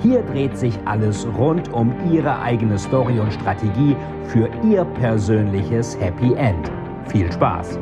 Hier dreht sich alles rund um Ihre eigene Story und Strategie für Ihr persönliches Happy End. Viel Spaß!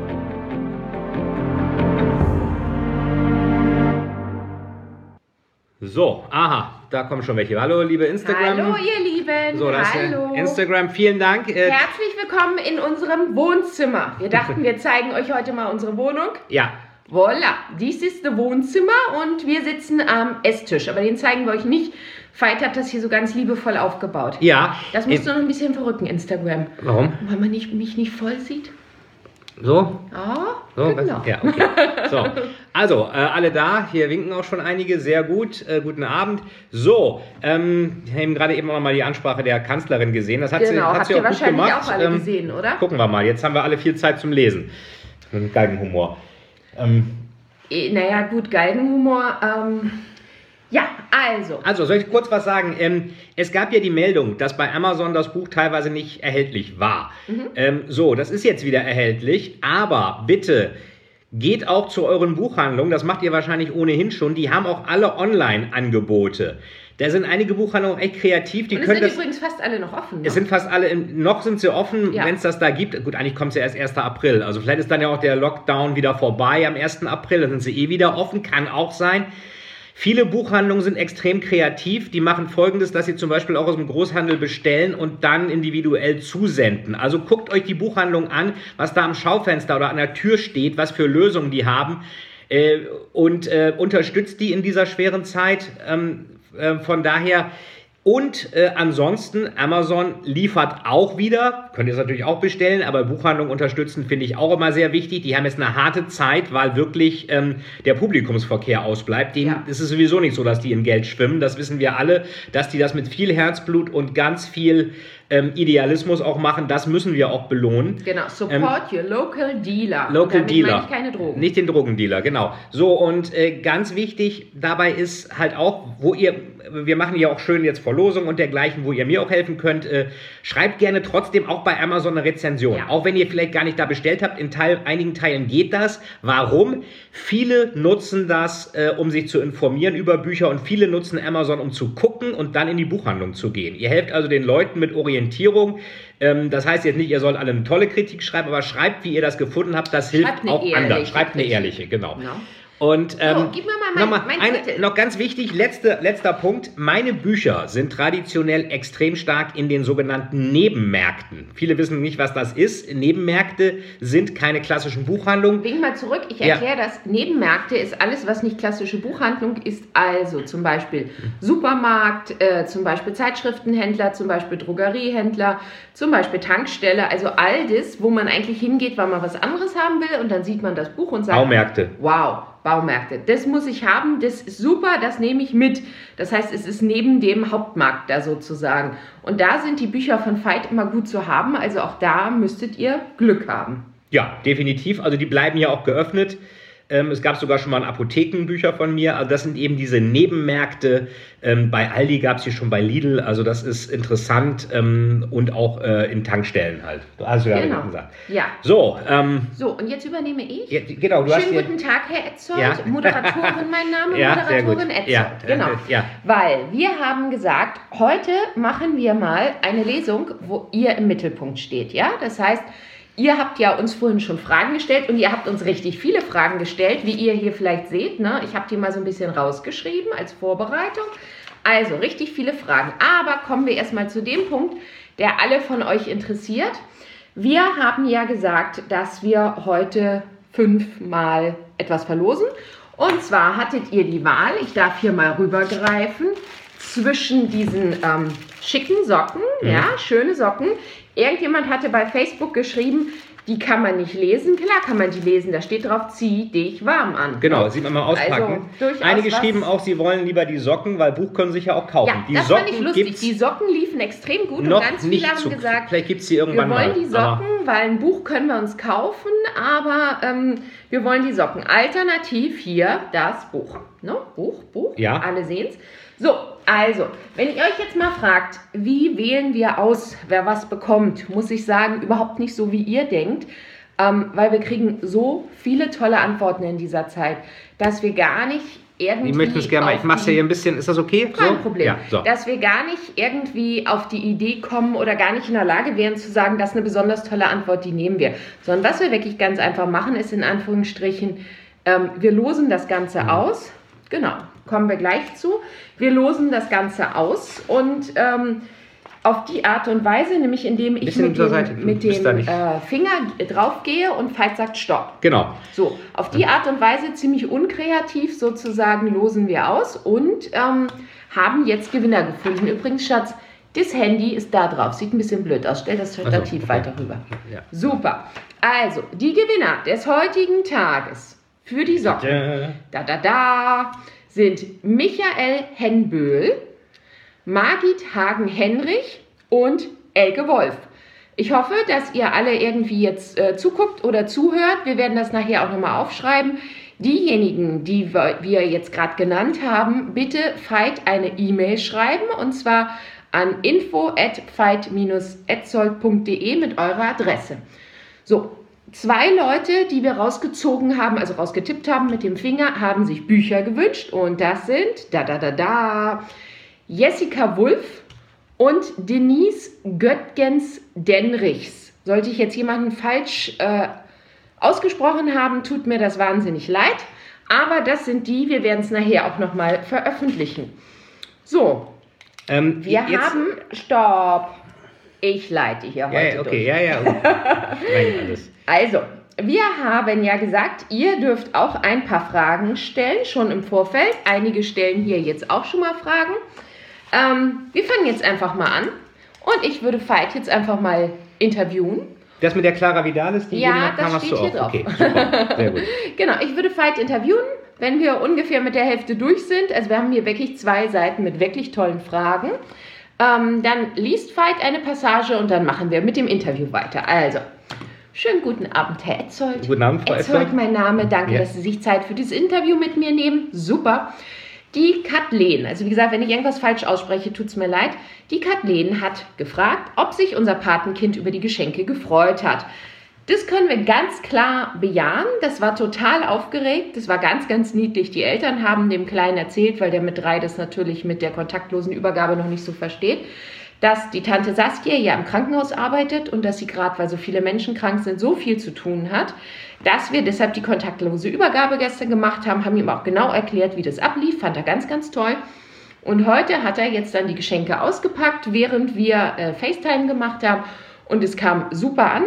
So, aha, da kommen schon welche. Hallo, liebe Instagram. Hallo, ihr Lieben. So, das Hallo. Ist Instagram, vielen Dank. Äh, Herzlich willkommen in unserem Wohnzimmer. Wir dachten, wir zeigen euch heute mal unsere Wohnung. ja, Voila, dies ist das Wohnzimmer und wir sitzen am Esstisch. Aber den zeigen wir euch nicht. Veit hat das hier so ganz liebevoll aufgebaut. ja. Das musst Äh, du noch ein bisschen verrücken, Instagram. Warum? Weil man nicht, mich nicht voll sieht. So? Ah, So, genau. was- Ja, okay. So, also, äh, alle da. Hier winken auch schon einige. Sehr gut. Äh, guten Abend. So, ähm, wir haben gerade eben auch noch mal die Ansprache der Kanzlerin gesehen. Das hat sie, Genau, hat habt sie ihr auch gut wahrscheinlich gemacht. auch alle Ähm, gesehen, oder? Gucken wir mal. Jetzt haben wir alle viel Zeit zum Lesen. Mit Geigenhumor. Ähm, Eh, Naja, gut, Galgenhumor. Ähm, ja, also. Also, soll ich kurz was sagen? Ähm, es gab ja die Meldung, dass bei Amazon das Buch teilweise nicht erhältlich war. Ähm, so, das ist jetzt wieder erhältlich, aber bitte geht auch zu euren Buchhandlungen, das macht ihr wahrscheinlich ohnehin schon, die haben auch alle Online-Angebote. Da sind einige Buchhandlungen echt kreativ, die Und es können sind das. übrigens fast alle noch offen. Ne? Es sind fast alle, im, noch sind sie offen, Ja. wenn es das da gibt. Gut, eigentlich kommt es ja erst 1. April. Also vielleicht ist dann ja auch der Lockdown wieder vorbei am 1. April. Dann sind sie eh wieder offen, kann auch sein. Viele Buchhandlungen sind extrem kreativ. Die machen folgendes, dass sie zum Beispiel auch aus dem Großhandel bestellen und dann individuell zusenden. Also guckt euch die Buchhandlung an, was da am Schaufenster oder an der Tür steht, was für Lösungen die haben. Äh, und äh, unterstützt die in dieser schweren Zeit. Ähm, äh, von daher. Und äh, ansonsten, Amazon liefert auch wieder, könnt ihr es natürlich auch bestellen, aber Buchhandlung unterstützen finde ich auch immer sehr wichtig. Die haben jetzt eine harte Zeit, weil wirklich ähm, der Publikumsverkehr ausbleibt. Den, Ja. Es ist sowieso nicht so, dass die in Geld schwimmen, das wissen wir alle, dass die das mit viel Herzblut und ganz viel ähm, Idealismus auch machen, das müssen wir auch belohnen. Genau, support your local dealer. Ähm, Local damit Dealer. meine keine Drogen. Nicht den Drogendealer, genau. So, und äh, ganz wichtig dabei ist halt auch, wo ihr, wir machen ja auch schön jetzt Verlosung und dergleichen, wo ihr mir auch helfen könnt. Äh, schreibt gerne trotzdem auch bei Amazon eine Rezension. Ja. Auch wenn ihr vielleicht gar nicht da bestellt habt, in Teil, einigen Teilen geht das. Warum? Viele nutzen das, äh, um sich zu informieren über Bücher und viele nutzen Amazon, um zu gucken und dann in die Buchhandlung zu gehen. Ihr helft also den Leuten mit Orientierung. Ähm, das heißt jetzt nicht, ihr sollt alle eine tolle Kritik schreiben, aber schreibt, wie ihr das gefunden habt. Das hilft Schreibt auch anderen. Schreibt eine Kritik. ehrliche, genau. Ja. Und ähm, gib mir mal mein- nochmal mein eine, noch ganz wichtig, letzte, letzter Punkt. Meine Bücher sind traditionell extrem stark in den sogenannten Nebenmärkten. Viele wissen nicht, was das ist. Nebenmärkte sind keine klassischen Buchhandlungen. Wink mal zurück, ich Ja. erkläre das. Nebenmärkte ist alles, was nicht klassische Buchhandlung ist. Also zum Beispiel Supermarkt, äh, zum Beispiel Zeitschriftenhändler, zum Beispiel Drogeriehändler, zum Beispiel Tankstelle. Also all das, wo man eigentlich hingeht, weil man was anderes haben will und dann sieht man das Buch und sagt, Baumärkte. wow, Baumärkte, das muss ich haben, das ist super, das nehme ich mit. Das heißt, es ist neben dem Hauptmarkt da sozusagen. Und da sind die Bücher von Veit immer gut zu haben. Also auch da müsstet ihr Glück haben. Ja, definitiv. Also die bleiben ja auch geöffnet. Ähm, es gab sogar schon mal ein Apothekenbücher von mir. Also das sind eben diese Nebenmärkte. Ähm, bei Aldi gab es die schon bei Lidl. Also das ist interessant ähm, und auch äh, in Tankstellen halt. Also ja, Genau. gesagt. Ja. So, ähm, So, und jetzt übernehme ich. ja, genau, du hast Schönen hier, guten Tag, Herr Etzold. Ja. Moderatorin mein Name, Ja. Moderatorin Etzold. Ja, Genau. äh, ja. Weil wir haben gesagt, heute machen wir mal eine Lesung, wo ihr im Mittelpunkt steht. Ja, das heißt, ihr habt ja uns vorhin schon Fragen gestellt und ihr habt uns richtig viele Fragen gestellt, wie ihr hier vielleicht seht. Ne? Ich habe die mal so ein bisschen rausgeschrieben als Vorbereitung. Also richtig viele Fragen. Aber kommen wir erstmal zu dem Punkt, der alle von euch interessiert. Wir haben ja gesagt, dass wir heute fünfmal etwas verlosen. Und zwar hattet ihr die Wahl, ich darf hier mal rübergreifen, zwischen diesen ähm, schicken Socken, ja, schöne Socken. Irgendjemand hatte bei Facebook geschrieben, Die kann man nicht lesen. Klar kann man die lesen. Da steht drauf, zieh dich warm an. Genau, sieht man mal auspacken. Also, Einige schrieben auch, sie wollen lieber die Socken, weil Buch können sich ja auch kaufen. Ja, die das Socken fand ich lustig. gibt's Die Socken liefen extrem gut noch und ganz nicht viele haben zu. gesagt, Vielleicht gibt es die wir irgendwann wollen mal. die Socken, weil ein Buch können wir uns kaufen, aber ähm, wir wollen die Socken. Alternativ hier das Buch. Ne? Buch, Buch, Ja. alle sehen es. So, also, wenn ihr euch jetzt mal fragt, wie wählen wir aus, wer was bekommt, muss ich sagen, überhaupt nicht so, wie ihr denkt. Ähm, weil wir kriegen so viele tolle Antworten in dieser Zeit, dass wir gar nicht irgendwie. Ich möchte es gerne mal, auf ich mache es ja hier ein bisschen, ist das okay? kein so? Problem. Ja, so. Dass wir gar nicht irgendwie auf die Idee kommen oder gar nicht in der Lage wären zu sagen, das ist eine besonders tolle Antwort, die nehmen wir. Sondern was wir wirklich ganz einfach machen, ist in Anführungsstrichen, ähm, wir losen das Ganze Mhm. aus. Genau, kommen wir gleich zu. Wir losen das Ganze aus und ähm, auf die Art und Weise, nämlich indem ich mit dem, mit da dem äh, Finger draufgehe und Veit sagt Stopp. Genau. So, auf die Art und Weise ziemlich unkreativ sozusagen losen wir aus und ähm, haben jetzt Gewinner gefunden. Übrigens, Schatz, das Handy ist da drauf. Sieht ein bisschen blöd aus. Stell das Stativ okay. weiter rüber. Ja. Super. Also, die Gewinner des heutigen Tages für die Socken Ja. da da da sind Michael Henböhl, Margit Hagen-Henrich und Elke Wolf. Ich hoffe, dass ihr alle irgendwie jetzt äh, zuguckt oder zuhört. Wir werden das nachher auch nochmal aufschreiben. Diejenigen, die wir jetzt gerade genannt haben, bitte Veit eine E-Mail schreiben und zwar an info at etzold.de mit eurer Adresse. So, zwei Leute, die wir rausgezogen haben, also rausgetippt haben mit dem Finger, haben sich Bücher gewünscht und das sind da da da da Jessica Wulff und Denise Göttgens Denrichs. Sollte ich jetzt jemanden falsch äh, ausgesprochen haben, tut mir das wahnsinnig leid. Aber das sind die, wir werden es nachher auch nochmal veröffentlichen. So, Ähm, wir haben. Stopp! Ich leite hier Ja, heute okay, durch. ja, ja. Rein alles. Also, wir haben ja gesagt, ihr dürft auch ein paar Fragen stellen, schon im Vorfeld. Einige stellen hier jetzt auch schon mal Fragen. Ähm, wir fangen jetzt einfach mal an. Und ich würde Veit jetzt einfach mal interviewen. Das mit der Clara Vidalis, die Ja, das kam, steht hier drauf. Okay. Sehr gut. Genau, ich würde Veit interviewen, wenn wir ungefähr mit der Hälfte durch sind. Also wir haben hier wirklich zwei Seiten mit wirklich tollen Fragen. Ähm, dann liest Veit eine Passage und dann machen wir mit dem Interview weiter. Also, schönen guten Abend, Herr Etzold. Guten Abend, Frau Etzold, Etzold. mein Name. Danke, Ja. dass Sie sich Zeit für dieses Interview mit mir nehmen. Super. Die Kathleen, also wie gesagt, wenn ich irgendwas falsch ausspreche, tut es mir leid. Die Kathleen hat gefragt, ob sich unser Patenkind über die Geschenke gefreut hat. Das können wir ganz klar bejahen. Das war total aufgeregt. Das war ganz, ganz niedlich. Die Eltern haben dem Kleinen erzählt, weil der mit drei das natürlich mit der kontaktlosen Übergabe noch nicht so versteht, dass die Tante Saskia ja im Krankenhaus arbeitet und dass sie gerade, weil so viele Menschen krank sind, so viel zu tun hat, dass wir deshalb die kontaktlose Übergabe gestern gemacht haben, haben ihm auch genau erklärt, wie das ablief. Fand er ganz, ganz toll. Und heute hat er jetzt dann die Geschenke ausgepackt, während wir äh, FaceTime gemacht haben. Und es kam super an.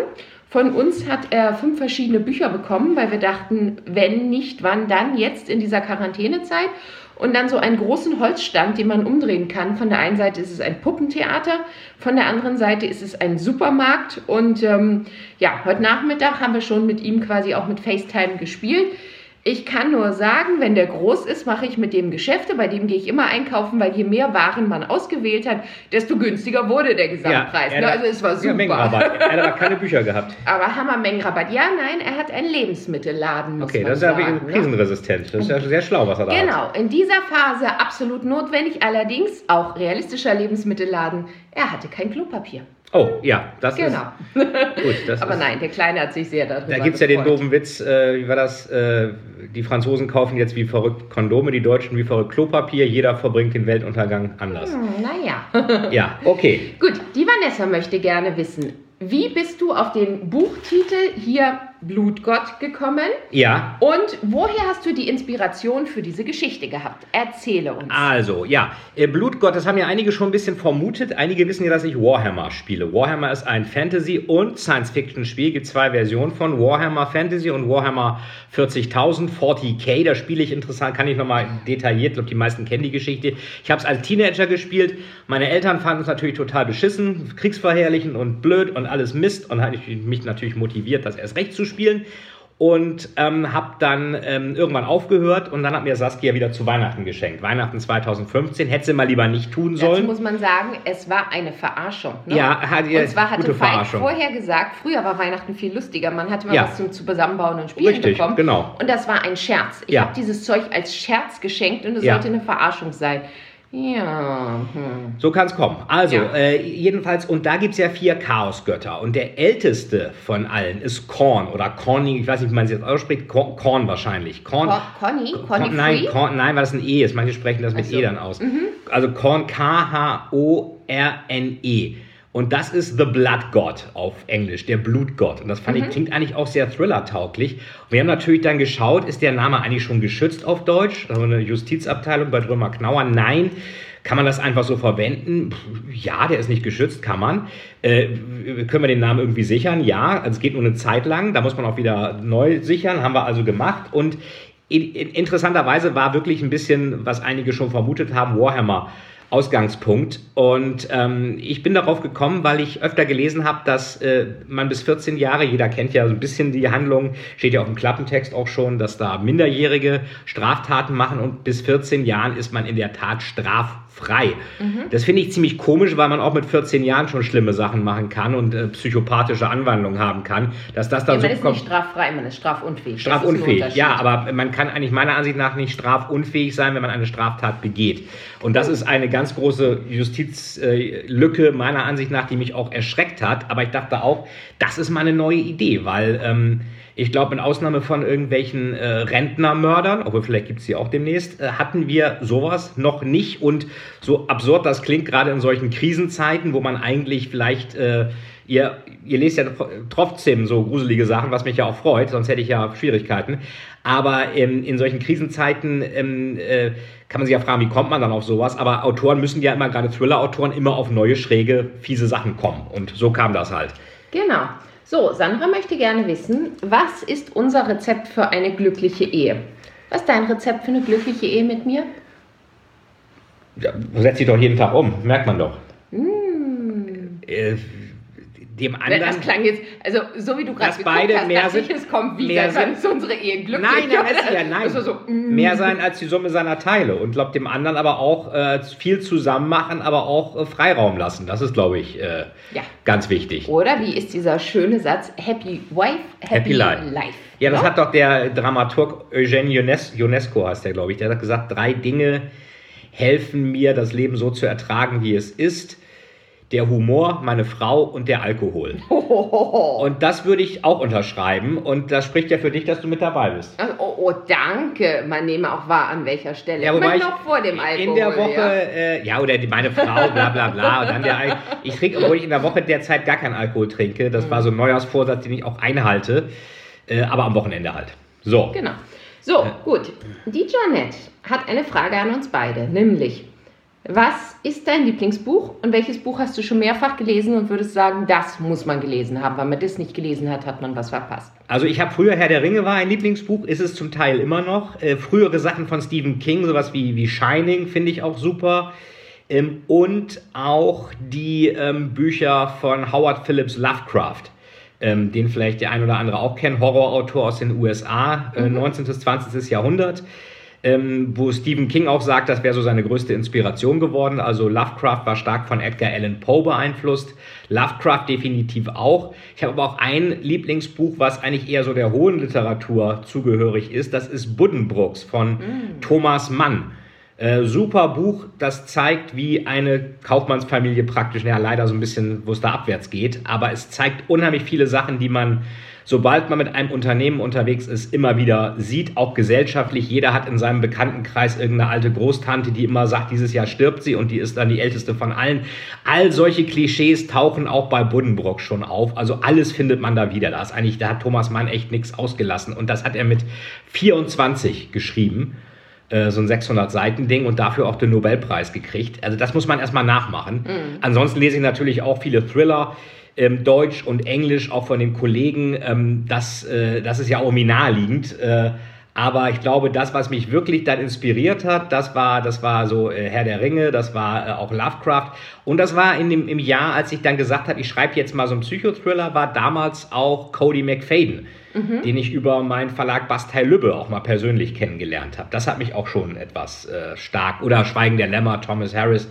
Von uns hat er fünf verschiedene Bücher bekommen, weil wir dachten, wenn nicht, wann dann, jetzt in dieser Quarantänezeit. Und dann so einen großen Holzstand, den man umdrehen kann. Von der einen Seite ist es ein Puppentheater, von der anderen Seite ist es ein Supermarkt. Und ähm, ja, heute Nachmittag haben wir schon mit ihm quasi auch mit FaceTime gespielt. Ich kann nur sagen, wenn der groß ist, mache ich mit dem Geschäfte. Bei dem gehe ich immer einkaufen, weil je mehr Waren man ausgewählt hat, desto günstiger wurde der Gesamtpreis. er ne? Also es war Ja, super. Mengenrabatt. Er hat aber keine Bücher gehabt. aber Hammermengenrabatt. Ja, nein, er hat einen Lebensmittelladen. Okay, das ist ja sagen, ne? krisenresistent. Das ist ja sehr schlau, was er da hat. Genau, in dieser Phase absolut notwendig. Allerdings auch realistischer Lebensmittelladen. Er hatte kein Klopapier. Oh, ja, das Genau. ist gut. Das Aber ist, nein, der Kleine hat sich sehr darüber Da gibt es ja den doofen Witz, äh, wie war das? Äh, die Franzosen kaufen jetzt wie verrückt Kondome, die Deutschen wie verrückt Klopapier. Jeder verbringt den Weltuntergang anders. Hm, naja. Ja, okay. Gut, die Vanessa möchte gerne wissen, wie bist du auf den Buchtitel hier Blutgott gekommen. Ja. Und woher hast du die Inspiration für diese Geschichte gehabt? Erzähle uns. Also, ja, äh, Blutgott, das haben ja einige schon ein bisschen vermutet. Einige wissen ja, dass ich Warhammer spiele. Warhammer ist ein Fantasy- und Science-Fiction-Spiel. Es gibt zwei Versionen von Warhammer Fantasy und Warhammer 40.000, 40k. Da spiele ich interessant, kann ich nochmal detailliert, ich glaube, die meisten kennen die Geschichte. Ich habe es als Teenager gespielt. Meine Eltern fanden es natürlich total beschissen, kriegsverherrlichend und blöd und alles Mist und hat mich natürlich motiviert, das erst recht zu spielen und ähm, habe dann ähm, irgendwann aufgehört und dann hat mir Saskia wieder zu Weihnachten geschenkt. Weihnachten 2015 hätte sie mal lieber nicht tun sollen. Dazu muss man sagen, es war eine Verarschung. Ne? Ja, hat ihr Und zwar hatte Falk vorher gesagt, früher war Weihnachten viel lustiger. Man hatte mal Ja. was zum zu zusammenbauen und spielen Richtig, bekommen. genau. Und das war ein Scherz. Ich Ja. habe dieses Zeug als Scherz geschenkt und es Ja. sollte eine Verarschung sein. Ja. Hm. So kann es kommen. Also, Ja. äh, jedenfalls, und da gibt es ja vier Chaosgötter. Und der älteste von allen ist Korn oder Corny, ich weiß nicht, wie man es jetzt ausspricht, Korn, Korn wahrscheinlich. Korn, Con- Conny? Conny Korn, nein? Korn, nein, weil das ein E ist. Manche sprechen das mit Ach so. E dann aus. Mhm. Also Korn, K-H-O-R-N-E. Und das ist The Blood God auf Englisch, der Blutgott. Und das fand Mhm. ich, klingt eigentlich auch sehr thriller-tauglich. Und wir haben natürlich dann geschaut, ist der Name eigentlich schon geschützt auf Deutsch? Also eine Justizabteilung bei Drömer Knauer? Nein. Kann man das einfach so verwenden? Ja, der ist nicht geschützt, kann man. Äh, können wir den Namen irgendwie sichern? Ja, also es geht nur eine Zeit lang. Da muss man auch wieder neu sichern. Haben wir also gemacht. Und in, in, interessanterweise war wirklich ein bisschen, was einige schon vermutet haben, Warhammer. Ausgangspunkt. Und ähm, ich bin darauf gekommen, weil ich öfter gelesen habe, dass äh, man bis 14 Jahre, jeder kennt ja so ein bisschen die Handlung, steht ja auf dem Klappentext auch schon, dass da Minderjährige Straftaten machen und bis 14 Jahren ist man in der Tat straffrei. Das finde ich ziemlich komisch, weil man auch mit 14 Jahren schon schlimme Sachen machen kann und äh, psychopathische Anwandlungen haben kann. Dass das dann Ja, so man ist nicht straffrei, man ist strafunfähig. Strafunfähig, ja, aber man kann eigentlich meiner Ansicht nach nicht strafunfähig sein, wenn man eine Straftat begeht. Und das ist eine ganz große Justizlücke meiner Ansicht nach, die mich auch erschreckt hat. Aber ich dachte auch, das ist mal eine neue Idee, weil ähm, ich glaube, mit Ausnahme von irgendwelchen äh, Rentnermördern, obwohl vielleicht gibt es die auch demnächst, äh, hatten wir sowas noch nicht. Und so absurd das klingt, gerade in solchen Krisenzeiten, wo man eigentlich vielleicht... Äh, Ihr, ihr lest ja trotzdem so gruselige Sachen, was mich ja auch freut, sonst hätte ich ja Schwierigkeiten. Aber ähm, in solchen Krisenzeiten ähm, äh, kann man sich ja fragen, wie kommt man dann auf sowas? Aber Autoren müssen ja immer, gerade Thriller-Autoren, immer auf neue, schräge, fiese Sachen kommen. Und so kam das halt. Genau. So, Sandra möchte gerne wissen, was ist unser Rezept für eine glückliche Ehe? Was ist dein Rezept für eine glückliche Ehe mit mir? Ja, setzt sich doch jeden Tag um, merkt man doch. Äh, dem anderen. Das klang jetzt, also so wie du gerade Dass geguckt beide hast, mehr ich, sind- es kommt wieder, mehr dann sind- unsere Ehe glücklich. Nein, nein, das ist ja nein. Also so, mm. Mehr sein als die Summe seiner Teile und glaubt dem anderen aber auch äh, viel zusammen machen, aber auch äh, Freiraum lassen. Das ist, glaube ich, äh, Ja. ganz wichtig. Oder wie ist dieser schöne Satz, Happy Wife, Happy, Happy Life. Life. Ja, das Ja? hat doch der Dramaturg Eugene Iones- Ionesco, heißt der, glaube ich, der hat gesagt, drei Dinge helfen mir, das Leben so zu ertragen, wie es ist. Der Humor, meine Frau und der Alkohol. Hohoho. Und das würde ich auch unterschreiben. Und das spricht ja für dich, dass du mit dabei bist. Oh, oh, danke. Man nehme auch wahr, an welcher Stelle. Ja, ich wobei ich noch vor dem Alkohol. in der Woche, Ja. äh, ja, oder die, meine Frau, bla bla bla. Und dann der, Al- ich trinke, obwohl ich in der Woche derzeit gar keinen Alkohol trinke. Das war so ein Neujahrsvorsatz, den ich auch einhalte. Äh, aber am Wochenende halt. So. Genau. So, gut. Die Janette hat eine Frage an uns beide, nämlich, was ist dein Lieblingsbuch und welches Buch hast du schon mehrfach gelesen und würdest sagen, das muss man gelesen haben? Wenn man das nicht gelesen hat, hat man was verpasst. Also ich habe früher Herr der Ringe war ein Lieblingsbuch, ist es zum Teil immer noch. Äh, frühere Sachen von Stephen King, sowas wie, wie Shining, finde ich auch super. Ähm, und auch die ähm, Bücher von Howard Phillips Lovecraft. Ähm, den vielleicht der ein oder andere auch kennt, Horrorautor aus den USA, äh, 19. bis 20. Jahrhundert. Ähm, wo Stephen King auch sagt, das wäre so seine größte Inspiration geworden. Also Lovecraft war stark von Edgar Allan Poe beeinflusst. Lovecraft definitiv auch. Ich habe aber auch ein Lieblingsbuch, was eigentlich eher so der hohen Literatur zugehörig ist. Das ist Buddenbrooks von Thomas Mann. Äh, super Buch, das zeigt, wie eine Kaufmannsfamilie praktisch, ja leider so ein bisschen, wo es da abwärts geht, aber es zeigt unheimlich viele Sachen, die man sobald man mit einem Unternehmen unterwegs ist, immer wieder sieht, auch gesellschaftlich. Jeder hat in seinem Bekanntenkreis irgendeine alte Großtante, die immer sagt, dieses Jahr stirbt sie und die ist dann die älteste von allen. All solche Klischees tauchen auch bei Buddenbrock schon auf. Also alles findet man da wieder. Da ist eigentlich, da hat Thomas Mann echt nichts ausgelassen. Und das hat er mit 24 geschrieben äh, so ein 600-Seiten-Ding und dafür auch den Nobelpreis gekriegt. Also das muss man erstmal nachmachen. Mhm. Ansonsten lese ich natürlich auch viele Thriller ähm, Deutsch und Englisch, auch von den Kollegen. Ähm, das, äh, das ist ja auch mir naheliegend. Äh, aber ich glaube, das, was mich wirklich dann inspiriert hat, das war, das war so äh, Herr der Ringe, das war äh, auch Lovecraft. Und das war in dem, im Jahr, als ich dann gesagt habe, ich schreibe jetzt mal so einen Psychothriller, war damals auch Cody McFadden, mhm. den ich über meinen Verlag Bastei Lübbe auch mal persönlich kennengelernt habe. Das hat mich auch schon etwas äh, stark. Oder Schweigen der Lämmer, Thomas Harris,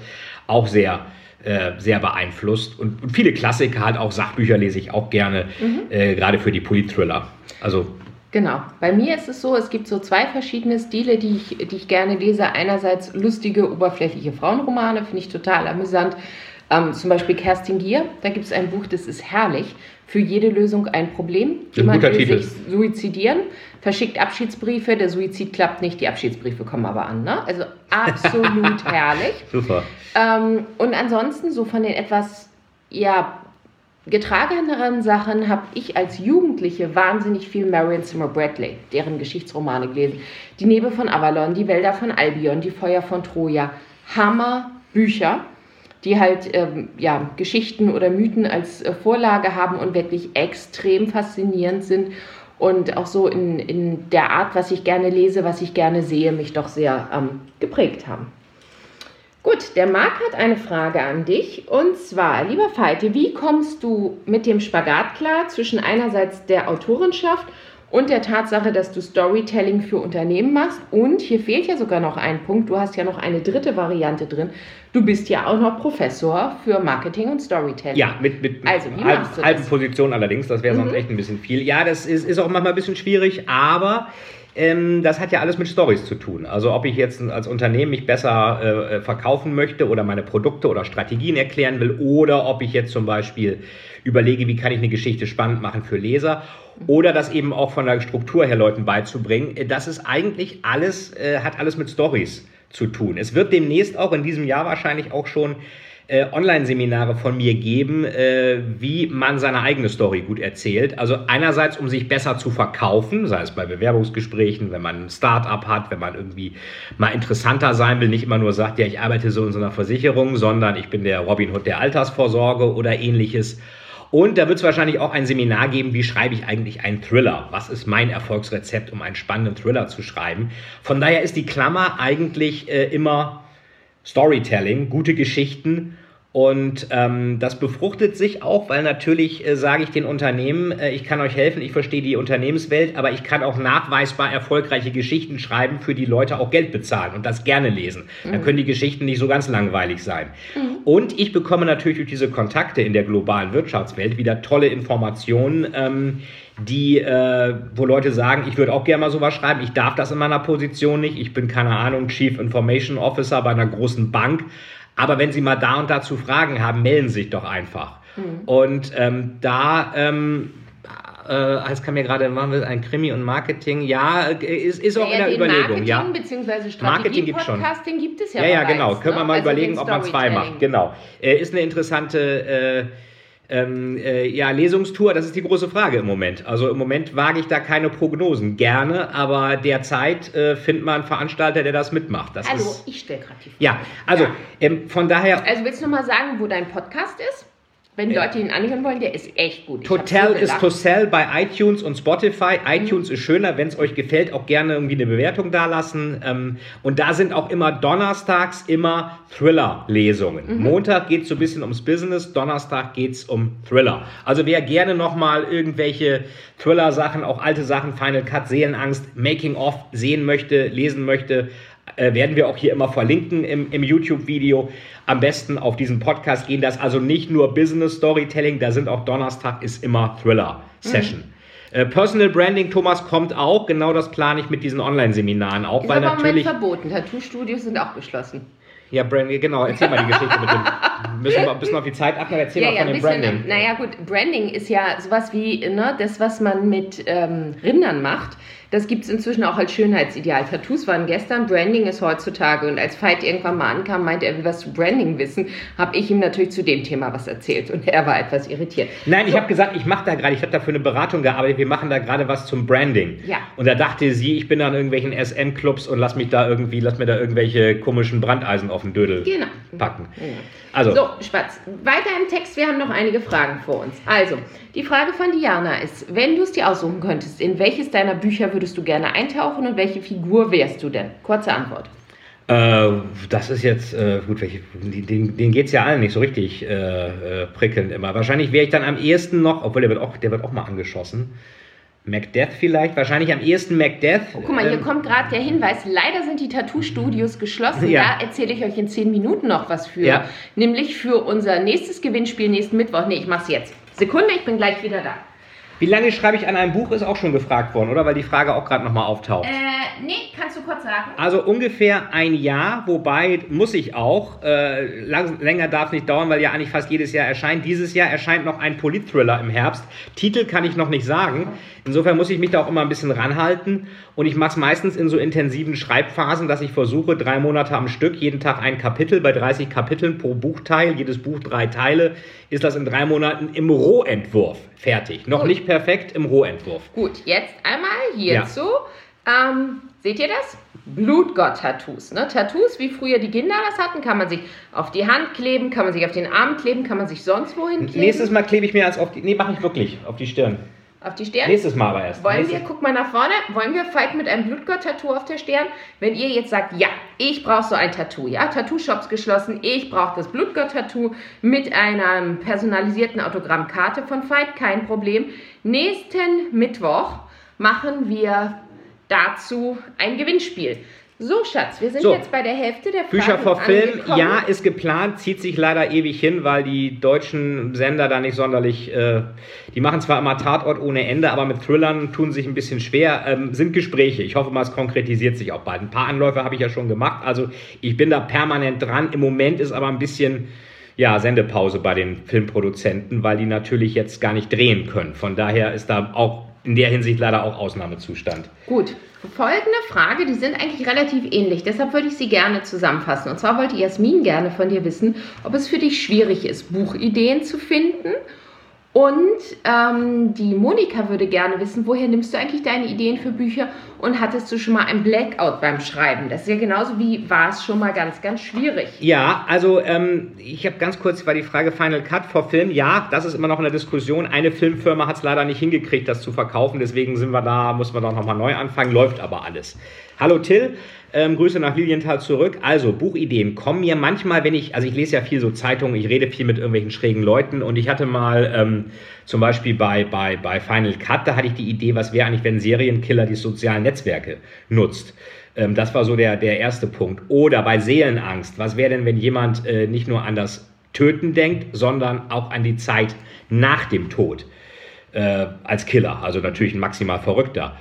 auch sehr äh, sehr beeinflusst. Und, und, viele Klassiker, halt auch Sachbücher lese ich auch gerne, mhm. äh, gerade für die Polit-Thriller. Also Genau. Bei mir ist es so, es gibt so zwei verschiedene Stile, die ich, die ich gerne lese. Einerseits lustige, oberflächliche Frauenromane, finde ich total amüsant. Ähm, zum Beispiel Kerstin Gier, da gibt es ein Buch, das ist herrlich. Für jede Lösung ein Problem. Jemand will Titel. sich suizidieren, verschickt Abschiedsbriefe, der Suizid klappt nicht, die Abschiedsbriefe kommen aber an. Ne? Also absolut herrlich. Super. Ähm, und ansonsten so von den etwas ja, getrageneren Sachen habe ich als Jugendliche wahnsinnig viel Marion Zimmer Bradley, deren Geschichtsromane gelesen. Die Nebel von Avalon, die Wälder von Albion, die Feuer von Troja. Hammer Bücher die halt ähm, ja, Geschichten oder Mythen als äh, Vorlage haben und wirklich extrem faszinierend sind und auch so in, in der Art, was ich gerne lese, was ich gerne sehe, mich doch sehr ähm, geprägt haben. Gut, der Marc hat eine Frage an dich und zwar, lieber Feite, wie kommst du mit dem Spagat klar zwischen einerseits der Autorenschaft und der Tatsache, dass du Storytelling für Unternehmen machst. Und hier fehlt ja sogar noch ein Punkt. Du hast ja noch eine dritte Variante drin. Du bist ja auch noch Professor für Marketing und Storytelling. Ja, mit, mit, also, halb, halben Position allerdings. Das wäre sonst mhm. echt ein bisschen viel. Ja, das ist, ist auch manchmal ein bisschen schwierig, aber ähm, das hat ja alles mit Stories zu tun. Also ob ich jetzt als Unternehmen mich besser äh, äh, verkaufen möchte oder meine Produkte oder Strategien erklären will oder ob ich jetzt zum Beispiel überlege, wie kann ich eine Geschichte spannend machen für Leser oder das eben auch von der Struktur her Leuten beizubringen. Äh, das ist eigentlich alles, äh, hat alles mit Stories zu tun. Es wird demnächst auch in diesem Jahr wahrscheinlich auch schon äh, Online-Seminare von mir geben, äh, wie man seine eigene Story gut erzählt. Also einerseits, um sich besser zu verkaufen, sei es bei Bewerbungsgesprächen, wenn man ein Start-up hat, wenn man irgendwie mal interessanter sein will, nicht immer nur sagt, ja, ich arbeite so in so einer Versicherung, sondern ich bin der Robin Hood der Altersvorsorge oder ähnliches. Und da wird es wahrscheinlich auch ein Seminar geben, wie schreibe ich eigentlich einen Thriller? Was ist mein Erfolgsrezept, um einen spannenden Thriller zu schreiben? Von daher ist die Klammer eigentlich äh, immer Storytelling, gute Geschichten und ähm, das befruchtet sich auch, weil natürlich äh, sage ich den Unternehmen, äh, ich kann euch helfen, ich verstehe die Unternehmenswelt, aber ich kann auch nachweisbar erfolgreiche Geschichten schreiben, für die Leute auch Geld bezahlen und das gerne lesen. Mhm. Dann können die Geschichten nicht so ganz langweilig sein. Mhm. Und ich bekomme natürlich durch diese Kontakte in der globalen Wirtschaftswelt wieder tolle Informationen. Ähm, die, äh, wo Leute sagen, ich würde auch gerne mal sowas schreiben, ich darf das in meiner Position nicht, ich bin keine Ahnung, Chief Information Officer bei einer großen Bank aber wenn Sie mal da und dazu Fragen haben, melden Sie sich doch einfach. Mhm. Und ähm, da, ähm, äh, jetzt kam mir gerade, machen wir ein Krimi und Marketing, ja, ist, ist auch ja, in der Überlegung. Marketing ja. bzw. Strategie-Podcasting gibt es ja Ja, ja, genau. Können wir ne? mal also überlegen, ob man zwei macht. Genau. Äh, ist eine interessante... Äh, ähm, äh, ja, Lesungstour, das ist die große Frage im Moment. Also im Moment wage ich da keine Prognosen. Gerne, aber derzeit äh, findet man einen Veranstalter, der das mitmacht. Das Hallo, ist, ich stelle gerade die Frage. Ja, also ja. Ähm, von daher. Also willst du noch mal sagen, wo dein Podcast ist? Wenn Leute ihn anhören wollen, der ist echt gut. Total so ist to sell bei iTunes und Spotify. Mhm. iTunes ist schöner, wenn es euch gefällt, auch gerne irgendwie eine Bewertung dalassen. Ähm, und da sind auch immer donnerstags immer Thriller-Lesungen. Mhm. Montag geht es so ein bisschen ums Business, Donnerstag geht es um Thriller. Also wer gerne nochmal irgendwelche Thriller-Sachen, auch alte Sachen, Final Cut, Seelenangst, Making-of sehen möchte, lesen möchte, äh, werden wir auch hier immer verlinken im, im YouTube-Video. Am besten auf diesen Podcast gehen. Das also nicht nur Business Storytelling, da sind auch Donnerstag ist immer Thriller-Session. Mhm. Äh, Personal Branding, Thomas, kommt auch. Genau das plane ich mit diesen Online-Seminaren auch, Ist weil aber natürlich. verboten. Tattoo-Studios sind auch geschlossen. Ja, Branding, genau. Erzähl mal die Geschichte mit dem. Müssen wir ein bisschen auf die Zeit achten, aber erzähl mal von dem Branding. Naja, gut, Branding ist ja sowas wie ne, das, was man mit ähm, Rindern macht. Das gibt es inzwischen auch als Schönheitsideal. Tattoos waren gestern, Branding ist heutzutage. Und als Veit irgendwann mal ankam, meinte er, will was zu Branding wissen, habe ich ihm natürlich zu dem Thema was erzählt. Und er war etwas irritiert. Nein, ich habe gesagt, ich mache da gerade, ich habe da für eine Beratung gearbeitet, wir machen da gerade was zum Branding. Ja. Und da dachte sie, ich bin da in irgendwelchen SN-Clubs und lass mich da irgendwie, lass mir da irgendwelche komischen Brandeisen auf den Dödel Genau. packen. Ja. Also, So, Spatz. Weiter im Text, wir haben noch einige Fragen vor uns. Also, die Frage von Diana ist, wenn du es dir aussuchen könntest, in welches deiner Bücher würdest du gerne eintauchen und welche Figur wärst du denn? Kurze Antwort. äh, das ist jetzt, äh, gut, welche, den, den geht es ja allen nicht so richtig äh, äh, prickelnd immer. Wahrscheinlich wäre ich dann am ehesten noch, obwohl der wird auch, der wird auch mal angeschossen. Macdeath vielleicht, wahrscheinlich am ehesten Macdeath. Oh, guck mal, hier Ähm, kommt gerade der Hinweis, leider sind die Tattoo-Studios geschlossen. Ja. Da erzähle ich euch in zehn Minuten noch was für. Ja. Nämlich für unser nächstes Gewinnspiel nächsten Mittwoch. Nee, ich mach's jetzt. Sekunde, ich bin gleich wieder da. Wie lange schreibe ich an einem Buch, ist auch schon gefragt worden, oder? Weil die Frage auch gerade nochmal auftaucht. Äh, nee, kannst du kurz sagen? Also ungefähr ein Jahr, wobei muss ich auch. Äh, lang, länger darf nicht dauern, weil ja eigentlich fast jedes Jahr erscheint. Dieses Jahr erscheint noch ein Polit-Thriller im Herbst. Titel kann ich noch nicht sagen. Insofern muss ich mich da auch immer ein bisschen ranhalten. Und ich mache es meistens in so intensiven Schreibphasen, dass ich versuche, drei Monate am Stück, jeden Tag ein Kapitel, bei 30 Kapiteln pro Buchteil, jedes Buch drei Teile, ist das in drei Monaten im Rohentwurf fertig. Noch nicht perfekt, im Rohentwurf. Gut, jetzt einmal hierzu. Ähm, seht ihr das? Blutgott-Tattoos. Ne? Tattoos, wie früher die Kinder das hatten, kann man sich auf die Hand kleben, kann man sich auf den Arm kleben, kann man sich sonst wohin kleben. Nächstes Mal klebe ich mir als auf die. Nee, mache ich wirklich. Auf die Stirn. Auf die Stirn. Nächstes Mal aber erst. Wollen Nächstes- wir, guck mal nach vorne, wollen wir fight mit einem Blutgott-Tattoo auf der Stirn? Wenn ihr jetzt sagt, ja, ich brauche so ein Tattoo, ja, Tattoo-Shops geschlossen, ich brauche das Blutgott-Tattoo mit einer personalisierten Autogrammkarte von Fight, kein Problem. Nächsten Mittwoch machen wir dazu ein Gewinnspiel. So, Schatz, wir sind So. jetzt bei der Hälfte der Bücher Fragen vor Film, ja, ist geplant, zieht sich leider ewig hin, weil die deutschen Sender da nicht sonderlich, äh, die machen zwar immer Tatort ohne Ende, aber mit Thrillern tun sich ein bisschen schwer, ähm, sind Gespräche. Ich hoffe mal, es konkretisiert sich auch bald. Ein paar Anläufe habe ich ja schon gemacht, also ich bin da permanent dran. Im Moment ist aber ein bisschen, ja, Sendepause bei den Filmproduzenten, weil die natürlich jetzt gar nicht drehen können. Von daher ist da auch in der Hinsicht leider auch Ausnahmezustand. Gut, folgende Frage, die sind eigentlich relativ ähnlich, deshalb würde ich sie gerne zusammenfassen. Und zwar wollte Jasmin gerne von dir wissen, ob es für dich schwierig ist, Buchideen zu finden. Und ähm, die Monika würde gerne wissen, woher nimmst du eigentlich deine Ideen für Bücher und hattest du schon mal ein Blackout beim Schreiben? Das ist ja genauso wie war es schon mal ganz, ganz schwierig. Ja, also ähm, ich habe ganz kurz, war die Frage Final Cut vor Film. Ja, das ist immer noch eine Diskussion. Eine Filmfirma hat es leider nicht hingekriegt, das zu verkaufen. Deswegen sind wir da, muss man doch nochmal neu anfangen. Läuft aber alles. Hallo Till, ähm, Grüße nach Lilienthal zurück. Also Buchideen kommen mir manchmal, wenn ich, also ich lese ja viel so Zeitungen, ich rede viel mit irgendwelchen schrägen Leuten und ich hatte mal ähm, zum Beispiel bei, bei, bei Final Cut, da hatte ich die Idee, was wäre eigentlich, wenn Serienkiller die sozialen Netzwerke nutzt. Ähm, das war so der, der erste Punkt. Oder bei Seelenangst, was wäre denn, wenn jemand äh, nicht nur an das Töten denkt, sondern auch an die Zeit nach dem Tod äh, als Killer, also natürlich ein maximal Verrückter.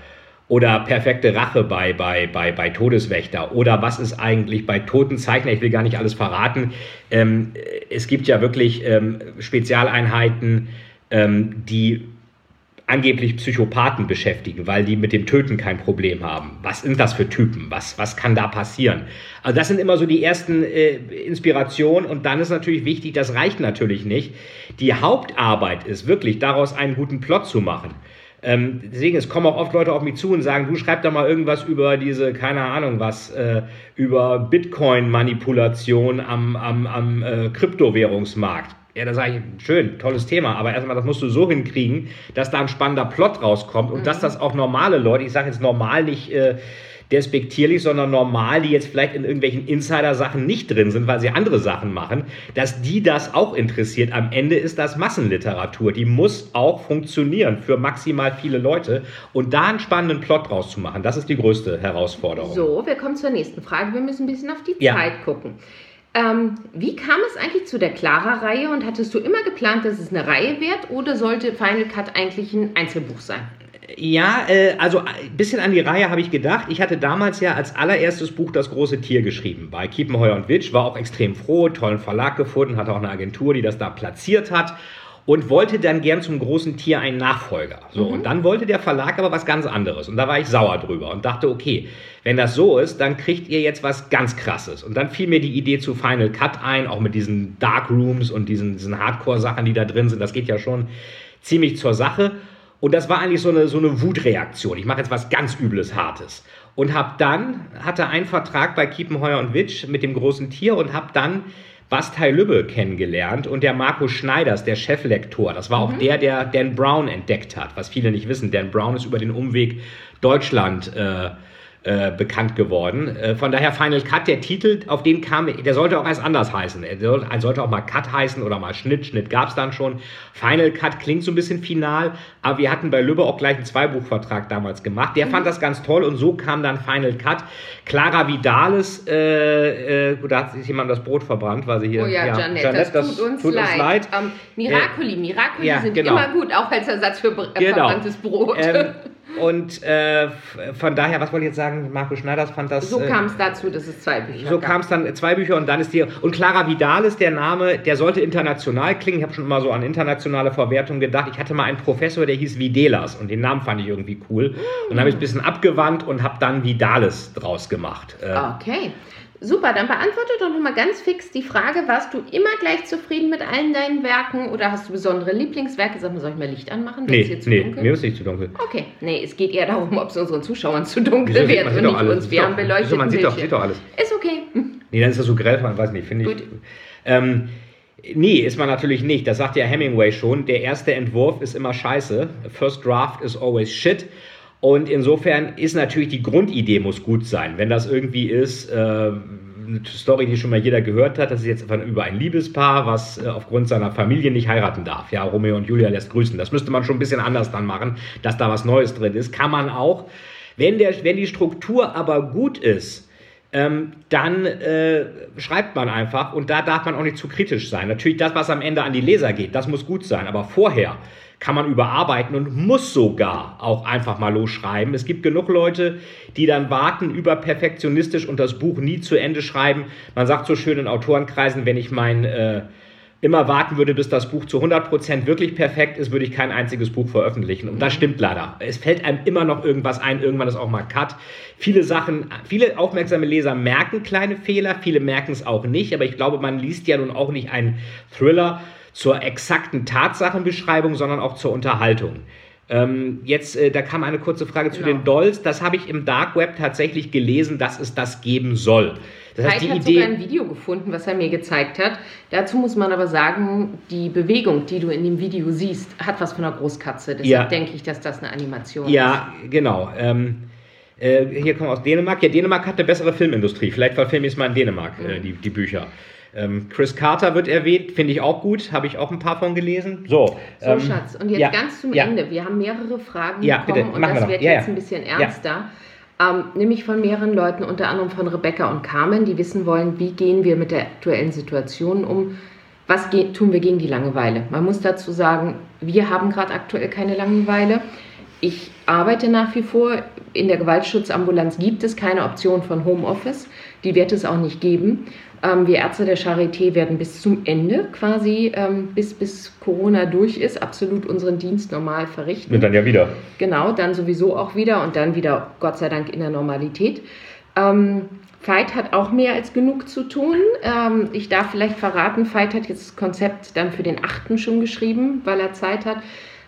Oder perfekte Rache bei, bei, bei, bei Todeswächter. Oder was ist eigentlich bei Totenzeichner? Ich will gar nicht alles verraten. Ähm, es gibt ja wirklich ähm, Spezialeinheiten, ähm, die angeblich Psychopathen beschäftigen, weil die mit dem Töten kein Problem haben. Was sind das für Typen? Was, was kann da passieren? Also das sind immer so die ersten äh, Inspirationen und dann ist natürlich wichtig, das reicht natürlich nicht. Die Hauptarbeit ist wirklich daraus einen guten Plot zu machen. Ähm, deswegen, es kommen auch oft Leute auf mich zu und sagen, du schreib doch mal irgendwas über diese, keine Ahnung was, äh, über Bitcoin-Manipulation am, am, am äh, Kryptowährungsmarkt. Ja, da sage ich, schön, tolles Thema, aber erstmal, das musst du so hinkriegen, dass da ein spannender Plot rauskommt und dass das auch normale Leute, ich sage jetzt normal nicht äh, despektierlich, sondern normal, die jetzt vielleicht in irgendwelchen Insider-Sachen nicht drin sind, weil sie andere Sachen machen, dass die das auch interessiert. Am Ende ist das Massenliteratur, die muss auch funktionieren für maximal viele Leute und da einen spannenden Plot draus zu machen, das ist die größte Herausforderung. So, wir kommen zur nächsten Frage. Wir müssen ein bisschen auf die Ja. Zeit gucken. Ähm, wie kam es eigentlich zu der Clara-Reihe und hattest du immer geplant, dass es eine Reihe wird oder sollte Final Cut eigentlich ein Einzelbuch sein? Ja, äh, also ein bisschen an die Reihe habe ich gedacht. Ich hatte damals ja als allererstes Buch Das große Tier geschrieben bei Kiepenheuer und Witsch, war auch extrem froh, tollen Verlag gefunden, hatte auch eine Agentur, die das da platziert hat und wollte dann gern zum großen Tier einen Nachfolger. So, mhm. und dann wollte der Verlag aber was ganz anderes. Und da war ich sauer drüber und dachte, okay, wenn das so ist, dann kriegt ihr jetzt was ganz krasses. Und dann fiel mir die Idee zu Final Cut ein, auch mit diesen Dark Rooms und diesen, diesen Hardcore-Sachen, die da drin sind. Das geht ja schon ziemlich zur Sache. Und das war eigentlich so eine, so eine Wutreaktion. Ich mache jetzt was ganz Übles, Hartes. Und habe dann, hatte einen Vertrag bei Kiepenheuer und Witsch mit dem großen Tier und habe dann Bastei Lübbe kennengelernt und der Markus Schneiders, der Cheflektor. Das war auch mhm. der, der Dan Brown entdeckt hat, was viele nicht wissen. Dan Brown ist über den Umweg Deutschland äh, äh, bekannt geworden. Äh, von daher Final Cut, der Titel, auf den kam, der sollte auch erst anders heißen. Er sollte auch mal Cut heißen oder mal Schnitt. Schnitt gab es dann schon. Final Cut klingt so ein bisschen final, aber wir hatten bei Lübbe auch gleich einen Zweibuchvertrag damals gemacht. Der mhm. fand das ganz toll und so kam dann Final Cut. Clara Vidales, äh, äh, da hat sich jemand das Brot verbrannt, weil sie hier. Oh ja, ja Janette, Janette, das, tut uns tut leid. Uns leid. Ähm, Miracoli, Miracoli ja, sind genau. immer gut, auch als Ersatz für genau. verbranntes Brot. Ähm, Und äh, von daher, was wollte ich jetzt sagen? Marco Schneiders fand das. So äh, kam es dazu, dass es zwei Bücher So kam es dann zwei Bücher und dann ist die. Und Clara Vidal ist der Name, der sollte international klingen. Ich habe schon immer so an internationale Verwertung gedacht. Ich hatte mal einen Professor, der hieß Videlas und den Namen fand ich irgendwie cool. Und dann habe ich ein bisschen abgewandt und habe dann Vidales draus gemacht. Äh, okay. Super, dann beantworte doch nochmal ganz fix die Frage, warst du immer gleich zufrieden mit allen deinen Werken oder hast du besondere Lieblingswerke? Sag mal, soll ich mal Licht anmachen? Nee, hier zu nee dunkel? mir ist nicht zu dunkel. Okay, nee, es geht eher darum, ob es unseren Zuschauern zu dunkel wird und nicht alles. uns. Wir haben beleuchtet. Man sieht doch, sieht doch alles. Ist okay. Nee, dann ist das so grell, man weiß nicht, finde ich. Gut. Ähm, Nee, ist man natürlich nicht. Das sagt ja Hemingway schon. Der erste Entwurf ist immer scheiße. First draft is always shit. Und insofern ist natürlich die Grundidee muss gut sein. Wenn das irgendwie ist, äh, eine Story, die schon mal jeder gehört hat, das ist jetzt über ein Liebespaar, was äh, aufgrund seiner Familie nicht heiraten darf. Ja, Romeo und Julia lässt grüßen. Das müsste man schon ein bisschen anders dann machen, dass da was Neues drin ist. Kann man auch. Wenn, der, wenn die Struktur aber gut ist, ähm, dann äh, schreibt man einfach und da darf man auch nicht zu kritisch sein. Natürlich das, was am Ende an die Leser geht, das muss gut sein, aber vorher kann man überarbeiten und muss sogar auch einfach mal losschreiben. Es gibt genug Leute, die dann warten, überperfektionistisch und das Buch nie zu Ende schreiben. Man sagt so schön in Autorenkreisen, wenn ich mein äh, immer warten würde, bis das Buch zu 100% wirklich perfekt ist, würde ich kein einziges Buch veröffentlichen. Und das stimmt leider. Es fällt einem immer noch irgendwas ein, irgendwann ist auch mal Cut. Viele Sachen, viele aufmerksame Leser merken kleine Fehler, viele merken es auch nicht, aber ich glaube, man liest ja nun auch nicht einen Thriller, zur exakten Tatsachenbeschreibung, sondern auch zur Unterhaltung. Ähm, jetzt, äh, da kam eine kurze Frage zu genau. den Dolls. Das habe ich im Dark Web tatsächlich gelesen, dass es das geben soll. Das heißt, die hat Idee sogar ein Video gefunden, was er mir gezeigt hat. Dazu muss man aber sagen, die Bewegung, die du in dem Video siehst, hat was von einer Großkatze. Deshalb ja. denke ich, dass das eine Animation ja, ist. Ja, genau. Ähm, äh, hier kommen wir aus Dänemark. Ja, Dänemark hat eine bessere Filmindustrie. Vielleicht verfilme ich es mal in Dänemark, äh, mhm. äh, die, die Bücher. Ähm, Chris Carter wird erwähnt, finde ich auch gut, habe ich auch ein paar von gelesen. So, so ähm, Schatz, und jetzt ja, ganz zum ja. Ende. Wir haben mehrere Fragen ja, bekommen bitte, und das wird jetzt ein bisschen ernster. Ähm, nämlich von mehreren Leuten, unter anderem von Rebecca und Carmen, die wissen wollen, wie gehen wir mit der aktuellen Situation um? Was tun wir gegen die Langeweile? Man muss dazu sagen, wir haben gerade aktuell keine Langeweile. Ich arbeite nach wie vor. In der Gewaltschutzambulanz gibt es keine Option von Homeoffice. Die wird es auch nicht geben. Ähm, wir Ärzte der Charité werden bis zum Ende quasi, ähm, bis, bis Corona durch ist, absolut unseren Dienst normal verrichten. Und dann ja wieder. Genau, dann sowieso auch wieder und dann wieder, Gott sei Dank, in der Normalität. Ähm, Veit hat auch mehr als genug zu tun. Ähm, ich darf vielleicht verraten, Veit hat jetzt das Konzept dann für den 8. schon geschrieben, weil er Zeit hat.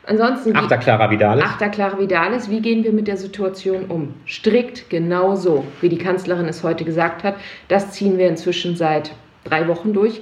Ansonsten. Achter Clara Vidalis. Achter Clara Vidalis. Wie gehen wir mit der Situation um? Strikt genauso, wie die Kanzlerin es heute gesagt hat. Das ziehen wir inzwischen seit drei Wochen durch.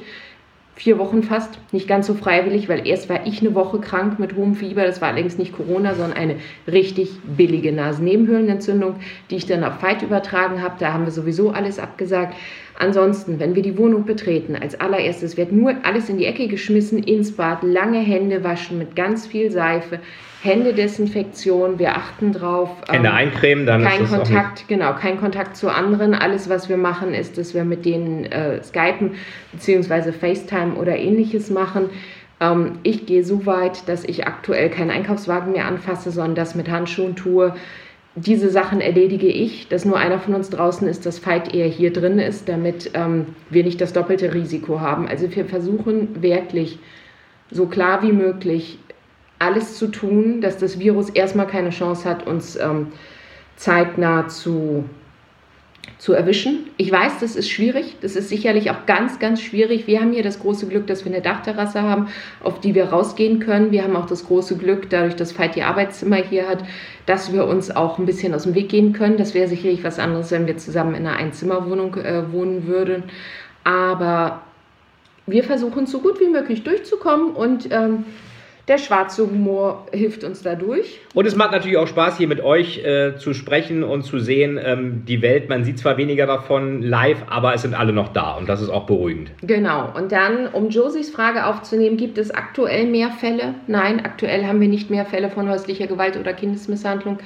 Vier Wochen fast, nicht ganz so freiwillig, weil erst war ich eine Woche krank mit hohem Fieber. Das war allerdings nicht Corona, sondern eine richtig billige Nasennebenhöhlenentzündung, die ich dann auf Fight übertragen habe. Da haben wir sowieso alles abgesagt. Ansonsten, wenn wir die Wohnung betreten, als allererstes wird nur alles in die Ecke geschmissen, ins Bad, lange Hände waschen mit ganz viel Seife, Händedesinfektion, wir achten drauf. Hände ähm, eincremen, dann kein ist Kontakt, genau, kein Kontakt zu anderen. Alles, was wir machen, ist, dass wir mit denen äh, skypen bzw. FaceTime oder ähnliches machen. Ähm, ich gehe so weit, dass ich aktuell keinen Einkaufswagen mehr anfasse, sondern das mit Handschuhen tue. Diese Sachen erledige ich, dass nur einer von uns draußen ist, dass Veit eher hier drin ist, damit ähm, wir nicht das doppelte Risiko haben. Also wir versuchen wirklich so klar wie möglich alles zu tun, dass das Virus erstmal keine Chance hat, uns ähm, zeitnah zu zu erwischen. Ich weiß, das ist schwierig. Das ist sicherlich auch ganz, ganz schwierig. Wir haben hier das große Glück, dass wir eine Dachterrasse haben, auf die wir rausgehen können. Wir haben auch das große Glück, dadurch, dass Veit ihr Arbeitszimmer hier hat, dass wir uns auch ein bisschen aus dem Weg gehen können. Das wäre sicherlich was anderes, wenn wir zusammen in einer Einzimmerwohnung äh, wohnen würden. Aber wir versuchen so gut wie möglich durchzukommen und ähm, der schwarze Humor hilft uns dadurch. Und es macht natürlich auch Spaß, hier mit euch äh, zu sprechen und zu sehen, ähm, die Welt, man sieht zwar weniger davon live, aber es sind alle noch da und das ist auch beruhigend. Genau. Und dann, um Josies Frage aufzunehmen, gibt es aktuell mehr Fälle? Nein, aktuell haben wir nicht mehr Fälle von häuslicher Gewalt oder Kindesmisshandlung.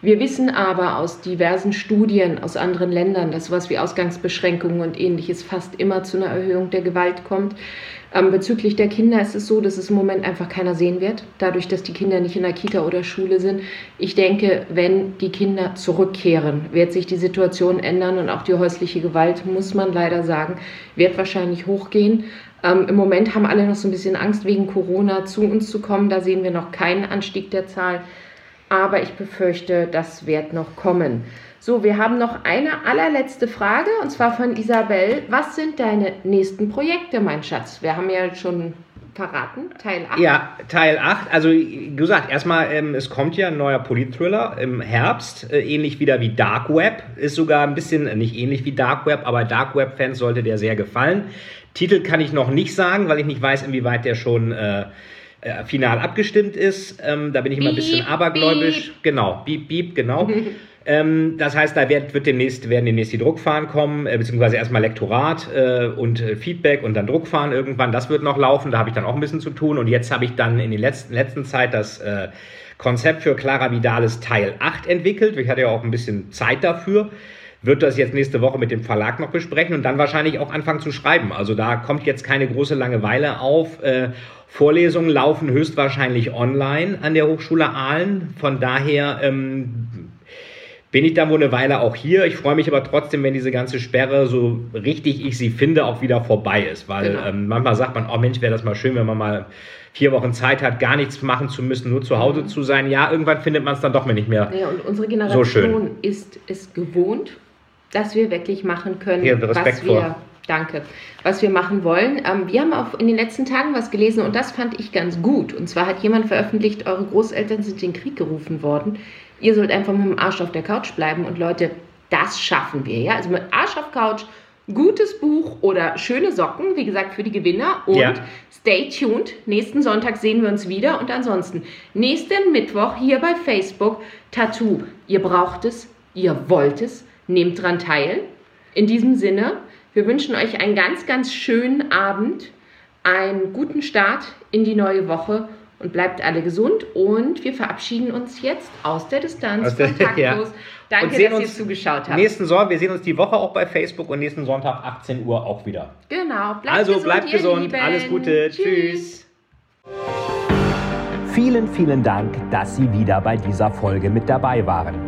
Wir wissen aber aus diversen Studien aus anderen Ländern, dass sowas wie Ausgangsbeschränkungen und ähnliches fast immer zu einer Erhöhung der Gewalt kommt. Ähm, bezüglich der Kinder ist es so, dass es im Moment einfach keiner sehen wird, dadurch, dass die Kinder nicht in der Kita oder Schule sind. Ich denke, wenn die Kinder zurückkehren, wird sich die Situation ändern und auch die häusliche Gewalt, muss man leider sagen, wird wahrscheinlich hochgehen. Ähm, Im Moment haben alle noch so ein bisschen Angst, wegen Corona zu uns zu kommen. Da sehen wir noch keinen Anstieg der Zahl. Aber ich befürchte, das wird noch kommen. So, wir haben noch eine allerletzte Frage und zwar von Isabel. Was sind deine nächsten Projekte, mein Schatz? Wir haben ja schon verraten, Teil 8. Ja, Teil 8. Also, wie gesagt, erstmal, ähm, es kommt ja ein neuer Polit-Thriller im Herbst, äh, ähnlich wieder wie Dark Web. Ist sogar ein bisschen, äh, nicht ähnlich wie Dark Web, aber Dark Web-Fans sollte der sehr gefallen. Titel kann ich noch nicht sagen, weil ich nicht weiß, inwieweit der schon. Äh, äh, final abgestimmt ist. Ähm, da bin ich immer ein bisschen abergläubisch. Beep. Genau, beep, beep, genau. ähm, das heißt, da wird, wird demnächst, werden demnächst die Druckfahren kommen, äh, beziehungsweise erstmal Lektorat äh, und äh, Feedback und dann Druckfahren irgendwann. Das wird noch laufen, da habe ich dann auch ein bisschen zu tun. Und jetzt habe ich dann in der letzten, letzten Zeit das äh, Konzept für Clara Vidales Teil 8 entwickelt. Ich hatte ja auch ein bisschen Zeit dafür wird das jetzt nächste Woche mit dem Verlag noch besprechen und dann wahrscheinlich auch anfangen zu schreiben. Also da kommt jetzt keine große Langeweile auf. Äh, Vorlesungen laufen höchstwahrscheinlich online an der Hochschule Aalen. Von daher ähm, bin ich dann wohl eine Weile auch hier. Ich freue mich aber trotzdem, wenn diese ganze Sperre, so richtig ich sie finde, auch wieder vorbei ist. Weil genau. ähm, manchmal sagt man, oh Mensch, wäre das mal schön, wenn man mal vier Wochen Zeit hat, gar nichts machen zu müssen, nur zu Hause mhm. zu sein. Ja, irgendwann findet man es dann doch mal nicht mehr. Ja, und unsere Generation so schön. ist es gewohnt, dass wir wirklich machen können, ja, was wir vor. Danke. Was wir machen wollen. Ähm, wir haben auch in den letzten Tagen was gelesen und das fand ich ganz gut. Und zwar hat jemand veröffentlicht, eure Großeltern sind in den Krieg gerufen worden. Ihr sollt einfach mit dem Arsch auf der Couch bleiben. Und Leute, das schaffen wir. Ja? Also mit Arsch auf Couch, gutes Buch oder schöne Socken, wie gesagt, für die Gewinner. Und ja. stay tuned. Nächsten Sonntag sehen wir uns wieder. Und ansonsten, nächsten Mittwoch hier bei Facebook, Tattoo. Ihr braucht es, ihr wollt es, nehmt dran teil. In diesem Sinne, wir wünschen euch einen ganz, ganz schönen Abend, einen guten Start in die neue Woche und bleibt alle gesund. Und wir verabschieden uns jetzt aus der Distanz, aus der, kontaktlos. Ja. Danke, dass ihr zugeschaut habt. Nächsten Sonntag, wir sehen uns die Woche auch bei Facebook und nächsten Sonntag 18 Uhr auch wieder. Genau, bleibt also, gesund. Also bleibt gesund, alles Gute, tschüss. tschüss. Vielen, vielen Dank, dass Sie wieder bei dieser Folge mit dabei waren.